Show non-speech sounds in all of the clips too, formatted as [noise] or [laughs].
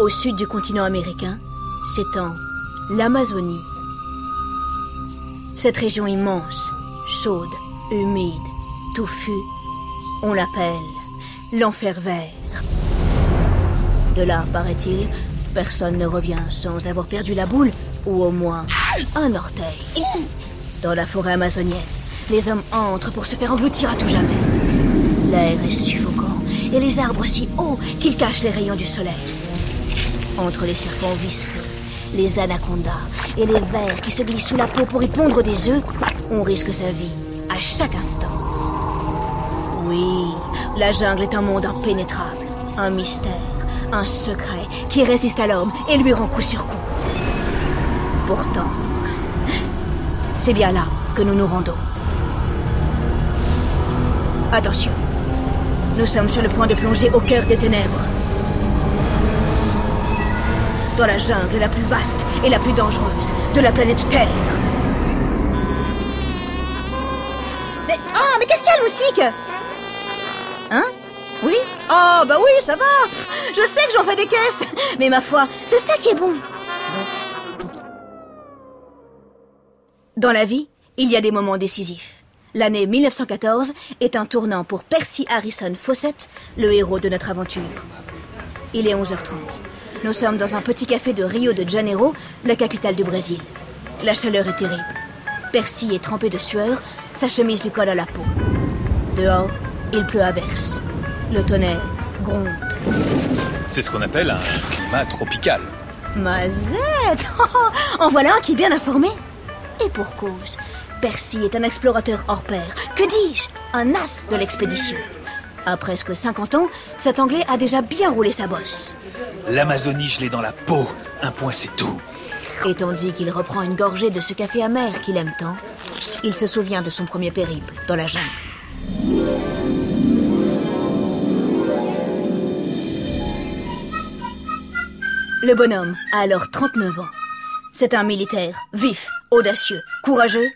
Au sud du continent américain s'étend l'Amazonie. Cette région immense, chaude, humide, touffue, on l'appelle l'enfer vert. De là, paraît-il, personne ne revient sans avoir perdu la boule, ou au moins un orteil. Dans la forêt amazonienne, les hommes entrent pour se faire engloutir à tout jamais. L'air est suffocant et les arbres si hauts qu'ils cachent les rayons du soleil. Entre les serpents visqueux, les anacondas et les vers qui se glissent sous la peau pour y pondre des œufs, on risque sa vie à chaque instant. Oui, la jungle est un monde impénétrable, un mystère, un secret qui résiste à l'homme et lui rend coup sur coup. Pourtant, c'est bien là que nous nous rendons. Attention, nous sommes sur le point de plonger au cœur des ténèbres. Dans la jungle la plus vaste et la plus dangereuse de la planète Terre. Mais. Oh, mais qu'est-ce qu'il y a, moustique? Hein? Oui? Oh, bah oui, ça va Je sais que j'en fais des caisses Mais ma foi, c'est ça qui est bon Dans la vie, il y a des moments décisifs. L'année 1914 est un tournant pour Percy Harrison Fawcett, le héros de notre aventure. Il est 11h30. Nous sommes dans un petit café de Rio de Janeiro, la capitale du Brésil. La chaleur est terrible. Percy est trempé de sueur, sa chemise lui colle à la peau. Dehors, il pleut à verse. Le tonnerre gronde. C'est ce qu'on appelle un climat tropical. Mazette [laughs] En voilà un qui est bien informé. Et pour cause, Percy est un explorateur hors pair. Que dis-je? Un as de l'expédition. À presque 50 ans, cet Anglais a déjà bien roulé sa bosse. L'Amazonie, je l'ai dans la peau. Un point, c'est tout. Et tandis qu'il reprend une gorgée de ce café amer qu'il aime tant, il se souvient de son premier périple dans la jungle. Le bonhomme a alors 39 ans. C'est un militaire vif, audacieux, courageux,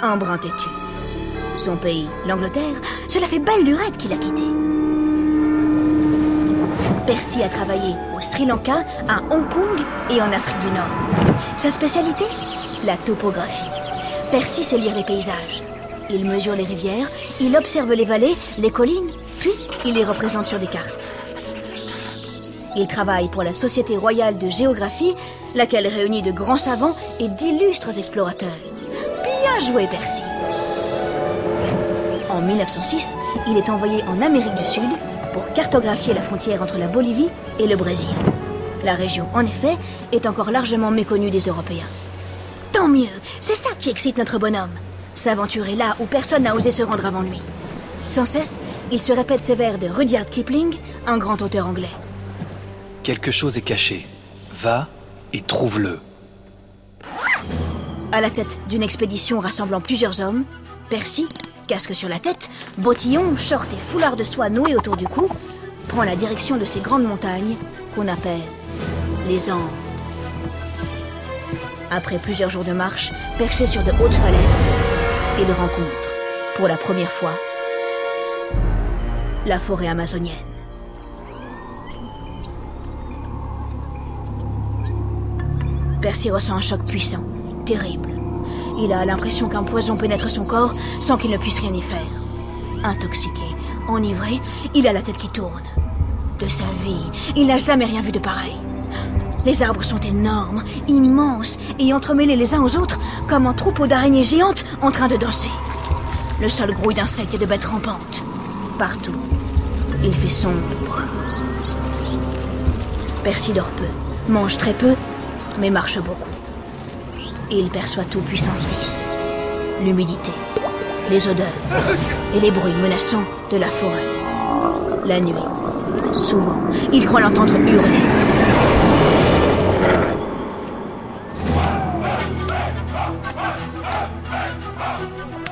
un brin têtu. Son pays, l'Angleterre, cela fait belle lurette qu'il a quitté. Percy a travaillé au Sri Lanka, à Hong Kong et en Afrique du Nord. Sa spécialité La topographie. Percy sait lire les paysages. Il mesure les rivières, il observe les vallées, les collines, puis il les représente sur des cartes. Il travaille pour la Société royale de géographie, laquelle réunit de grands savants et d'illustres explorateurs. Bien joué, Percy. En 1906, il est envoyé en Amérique du Sud pour cartographier la frontière entre la Bolivie et le Brésil. La région, en effet, est encore largement méconnue des Européens. Tant mieux, c'est ça qui excite notre bonhomme. S'aventurer là où personne n'a osé se rendre avant lui. Sans cesse, il se répète ces vers de Rudyard Kipling, un grand auteur anglais. Quelque chose est caché. Va et trouve-le. À la tête d'une expédition rassemblant plusieurs hommes, Percy, casque sur la tête, bottillon, short et foulard de soie noué autour du cou, prend la direction de ces grandes montagnes qu'on appelle les Andes. Après plusieurs jours de marche, perché sur de hautes falaises, il rencontre, pour la première fois, la forêt amazonienne. Percy ressent un choc puissant, terrible. Il a l'impression qu'un poison pénètre son corps sans qu'il ne puisse rien y faire. Intoxiqué, enivré, il a la tête qui tourne. De sa vie, il n'a jamais rien vu de pareil. Les arbres sont énormes, immenses et entremêlés les uns aux autres comme un troupeau d'araignées géantes en train de danser. Le sol grouille d'insectes et de bêtes rampantes. Partout, il fait sombre. Percy dort peu, mange très peu, mais marche beaucoup. Il perçoit tout puissance 10. L'humidité, les odeurs et les bruits menaçants de la forêt. La nuit, souvent, il croit l'entendre hurler.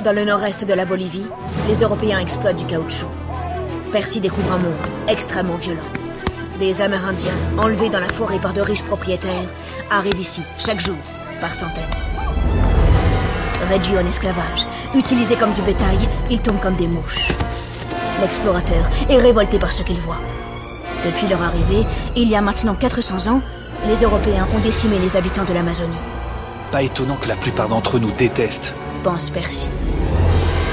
Dans le nord-est de la Bolivie, les Européens exploitent du caoutchouc. Percy découvre un monde extrêmement violent. Des Amérindiens, enlevés dans la forêt par de riches propriétaires, arrivent ici chaque jour, par centaines. Réduits en esclavage, utilisés comme du bétail, ils tombent comme des mouches. L'explorateur est révolté par ce qu'il voit. Depuis leur arrivée, il y a maintenant 400 ans, les Européens ont décimé les habitants de l'Amazonie. Pas étonnant que la plupart d'entre eux nous détestent. Pense Percy.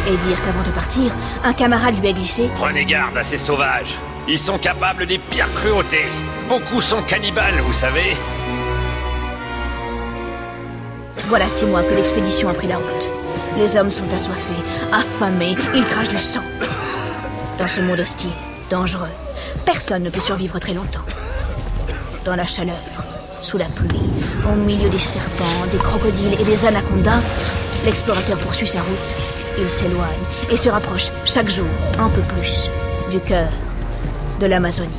Et dire qu'avant de partir, un camarade lui a glissé Prenez garde à ces sauvages. Ils sont capables des pires cruautés. Beaucoup sont cannibales, vous savez. Voilà six mois que l'expédition a pris la route. Les hommes sont assoiffés, affamés, ils crachent du sang. Dans ce monde hostile, dangereux, personne ne peut survivre très longtemps. Dans la chaleur, sous la pluie, au milieu des serpents, des crocodiles et des anacondas, l'explorateur poursuit sa route. Il s'éloigne et se rapproche chaque jour un peu plus du cœur de l'Amazonie.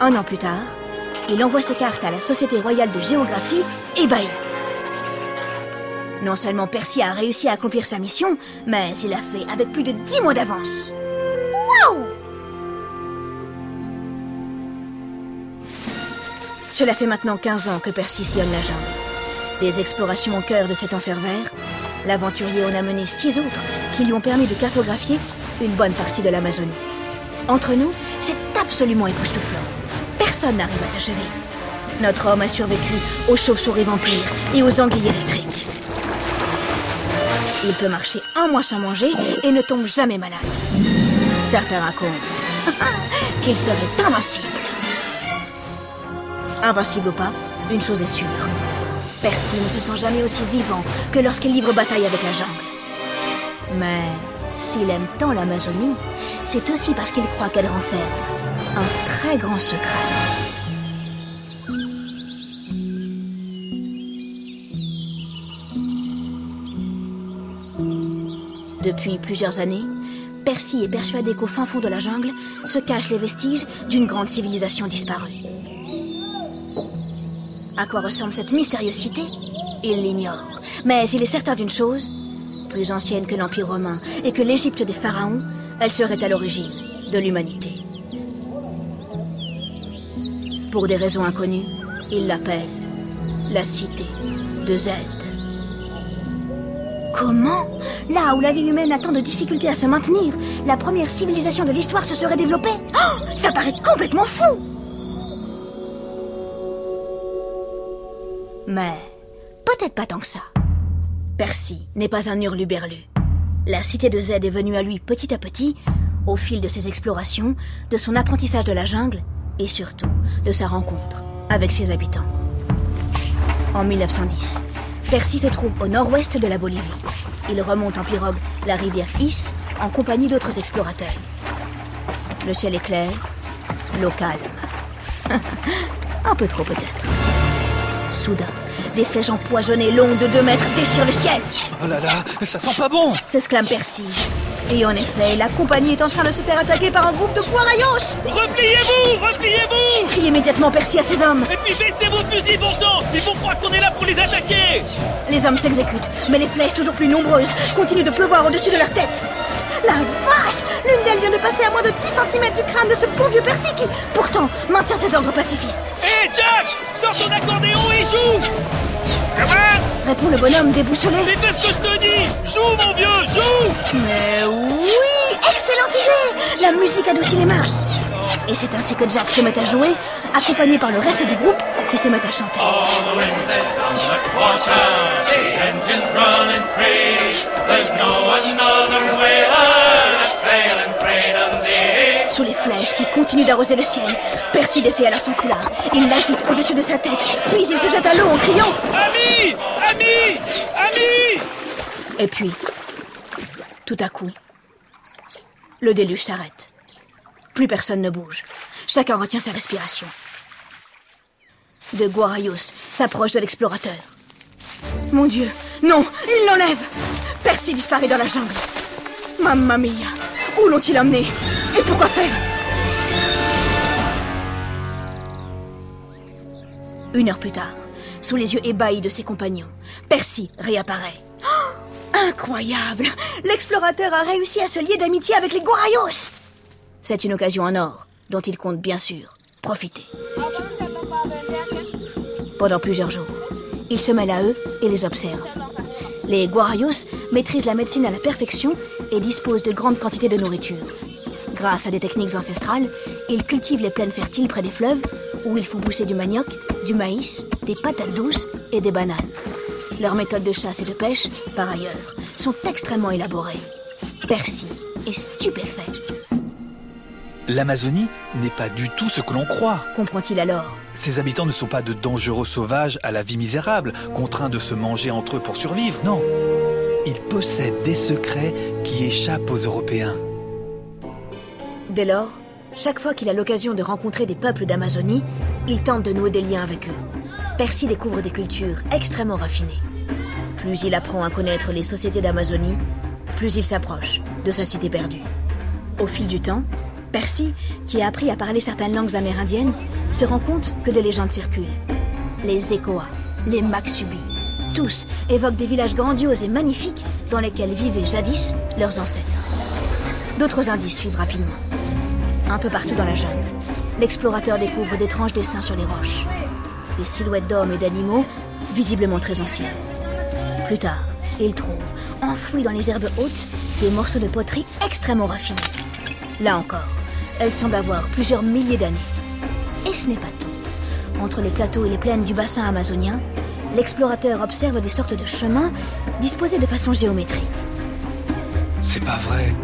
Un an plus tard, il envoie ses cartes à la Société royale de géographie, ébahie. Non seulement Percy a réussi à accomplir sa mission, mais il l'a fait avec plus de 10 mois d'avance. Waouh Cela fait maintenant 15 ans que Percy sillonne la jungle. Des explorations au cœur de cet enfer vert, l'aventurier en a mené six autres qui lui ont permis de cartographier une bonne partie de l'Amazonie. Entre nous, c'est absolument époustouflant. Personne n'arrive à s'achever. Notre homme a survécu aux chauves-souris vampires et aux anguilles électriques. Il peut marcher un mois sans manger et ne tombe jamais malade. Certains racontent [laughs] qu'il serait invincible. Invincible ou pas, une chose est sûre. Percy ne se sent jamais aussi vivant que lorsqu'il livre bataille avec la jungle. Mais s'il aime tant l'Amazonie, c'est aussi parce qu'il croit qu'elle renferme un très grand secret. Depuis plusieurs années, Percy est persuadé qu'au fin fond de la jungle se cachent les vestiges d'une grande civilisation disparue. À quoi ressemble cette mystérieuse cité Il l'ignore. Mais il est certain d'une chose, plus ancienne que l'Empire romain et que l'Égypte des pharaons, elle serait à l'origine de l'humanité. Pour des raisons inconnues, il l'appelle la cité de Z. Comment Là où la vie humaine a tant de difficultés à se maintenir, la première civilisation de l'histoire se serait développée Oh Ça paraît complètement fou Mais peut-être pas tant que ça. Percy n'est pas un hurluberlu. La cité de Z est venue à lui petit à petit, au fil de ses explorations, de son apprentissage de la jungle et surtout de sa rencontre avec ses habitants. En 1910, Percy se trouve au nord-ouest de la Bolivie. Il remonte en pirogue la rivière Is en compagnie d'autres explorateurs. Le ciel est clair, l'eau calme. [laughs] Un peu trop peut-être. Soudain, des flèches empoisonnées longues de deux mètres déchirent le ciel. Oh là là, ça sent pas bon S'exclame Percy. Et en effet, la compagnie est en train de se faire attaquer par un groupe de guarayos Repliez-vous Repliez-vous. Crie immédiatement Percy à ses hommes. Et puis baissez vos fusils, bon sang. Ils vont croire qu'on est là pour les attaquer. Les hommes s'exécutent, mais les flèches toujours plus nombreuses continuent de pleuvoir au-dessus de leur tête. La vache! L'une d'elles vient de passer à moins de 10 cm du crâne de ce bon vieux Percy qui, pourtant, maintient ses ordres pacifistes. Hé Jack! Sors ton accordéon et joue Répond le bonhomme déboussolé. Mais fais ce que je te dis Joue mon vieux, joue Mais oui Excellente idée La musique adoucit les marches. Et c'est ainsi que Jack se met à jouer, accompagné par le reste du groupe qui se met à chanter. All Sous les flèches qui continuent d'arroser le ciel, Percy défait alors son foulard. Il l'agite au-dessus de sa tête, puis il se jette à l'eau en criant. Ami Ami Ami Et puis, tout à coup, le déluge s'arrête. Plus personne ne bouge. Chacun retient sa respiration. De Guarayos s'approche de l'explorateur. Mon Dieu, non, il l'enlève Percy disparaît dans la jungle. Mamma mia, où l'ont-ils emmené Et pourquoi faire? Une heure plus tard, sous les yeux ébahis de ses compagnons, Percy réapparaît. Oh, [gasps] incroyable L'explorateur a réussi à se lier d'amitié avec les Guarayos C'est une occasion en or dont il compte bien sûr profiter. Pendant plusieurs jours, il se mêle à eux et les observe. Les Guarayos maîtrisent la médecine à la perfection et disposent de grandes quantités de nourriture. Grâce à des techniques ancestrales, ils cultivent les plaines fertiles près des fleuves où ils font pousser du manioc, du maïs, des patates douces et des bananes. Leurs méthodes de chasse et de pêche, par ailleurs, sont extrêmement élaborées. Percy est stupéfait. L'Amazonie n'est pas du tout ce que l'on croit. Comprend-il alors? Ses habitants ne sont pas de dangereux sauvages à la vie misérable, contraints de se manger entre eux pour survivre, non. Ils possèdent des secrets qui échappent aux Européens. Dès lors, chaque fois qu'il a l'occasion de rencontrer des peuples d'Amazonie, il tente de nouer des liens avec eux. Percy découvre des cultures extrêmement raffinées. Plus il apprend à connaître les sociétés d'Amazonie, plus il s'approche de sa cité perdue. Au fil du temps, Percy, qui a appris à parler certaines langues amérindiennes, se rend compte que des légendes circulent. Les Ekoa, les Maxubi, tous évoquent des villages grandioses et magnifiques dans lesquels vivaient jadis leurs ancêtres. D'autres indices suivent rapidement. Un peu partout dans la jungle, l'explorateur découvre d'étranges dessins sur les roches. Des silhouettes d'hommes et d'animaux, visiblement très anciens. Plus tard, il trouve, enfouis dans les herbes hautes, des morceaux de poterie extrêmement raffinés. Là encore, elles semblent avoir plusieurs milliers d'années. Et ce n'est pas tout. Entre les plateaux et les plaines du bassin amazonien, l'explorateur observe des sortes de chemins disposés de façon géométrique. C'est pas vrai.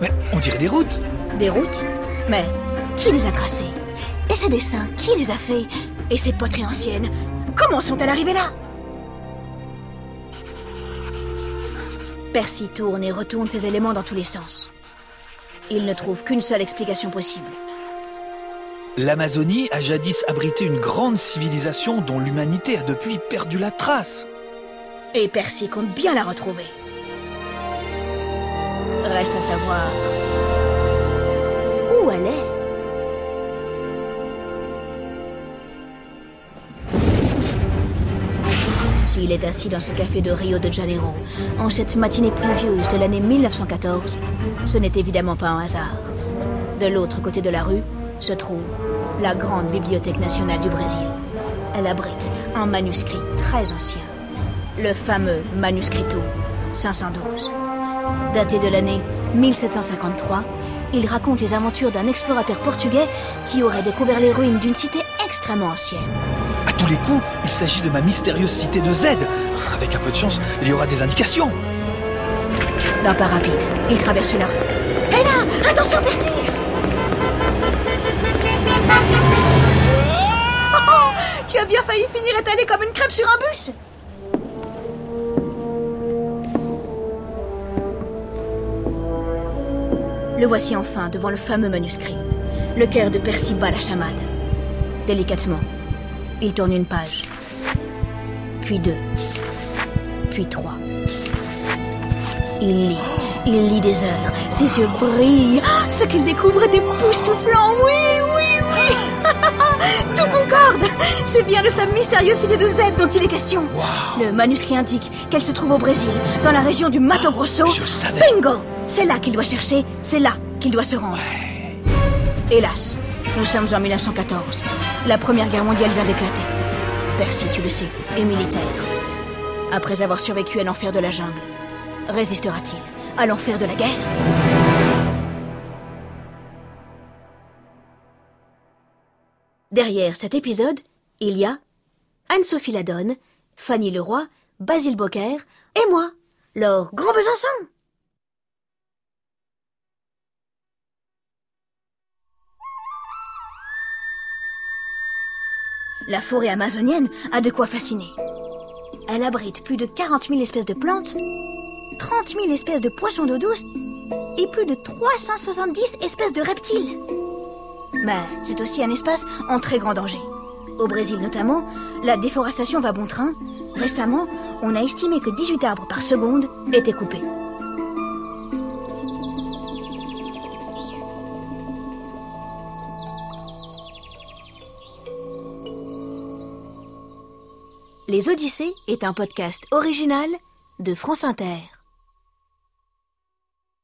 Mais on dirait des routes. Des routes Mais qui les a tracées? Et ces dessins, qui les a faits? Et ces poteries anciennes, comment sont-elles arrivées là? Percy tourne et retourne ces éléments dans tous les sens. Il ne trouve qu'une seule explication possible. L'Amazonie a jadis abrité une grande civilisation dont l'humanité a depuis perdu la trace. Et Percy compte bien la retrouver. Reste à savoir où elle est. S'il est assis dans ce café de Rio de Janeiro, en cette matinée pluvieuse de l'année 1914, ce n'est évidemment pas un hasard. De l'autre côté de la rue se trouve la grande bibliothèque nationale du Brésil. Elle abrite un manuscrit très ancien, le fameux Manuscrito 512. Daté de l'année 1753, il raconte les aventures d'un explorateur portugais qui aurait découvert les ruines d'une cité extrêmement ancienne. À tous les coups, il s'agit de ma mystérieuse cité de Z. Avec un peu de chance, il y aura des indications. D'un pas rapide, il traverse la rue. Hé là Attention, Percy Tu as bien failli finir étalé comme une crêpe sur un bus Le voici enfin devant le fameux manuscrit. Le cœur de Percy bat la chamade. Délicatement, il tourne une page, puis deux, puis trois. Il lit, il lit des heures, ses yeux brillent. Ce qu'il découvre est époustouflant, oui, concorde C'est bien de sa mystérieuse cité de Z dont il est question. Le manuscrit indique qu'elle se trouve au Brésil, dans la région du Mato Grosso. je le savais. Bingo C'est là qu'il doit chercher, c'est là qu'il doit se rendre. Hélas, nous sommes en 1914. La Première Guerre mondiale vient d'éclater. Percy, tu le sais, est militaire. Après avoir survécu à l'enfer de la jungle, résistera-t-il à l'enfer de la guerre? Derrière cet épisode, il y a Anne-Sophie Ladonne, Fanny Leroy, Basile Bocquer et moi, Laure Grand Besançon. La forêt amazonienne a de quoi fasciner. Elle abrite plus de 40 000 espèces de plantes, 30 000 espèces de poissons d'eau douce et plus de 370 espèces de reptiles. Mais c'est aussi un espace en très grand danger. Au Brésil notamment, la déforestation va bon train. Récemment, on a estimé que 18 arbres par seconde étaient coupés. Les Odyssées est un podcast original de France Inter.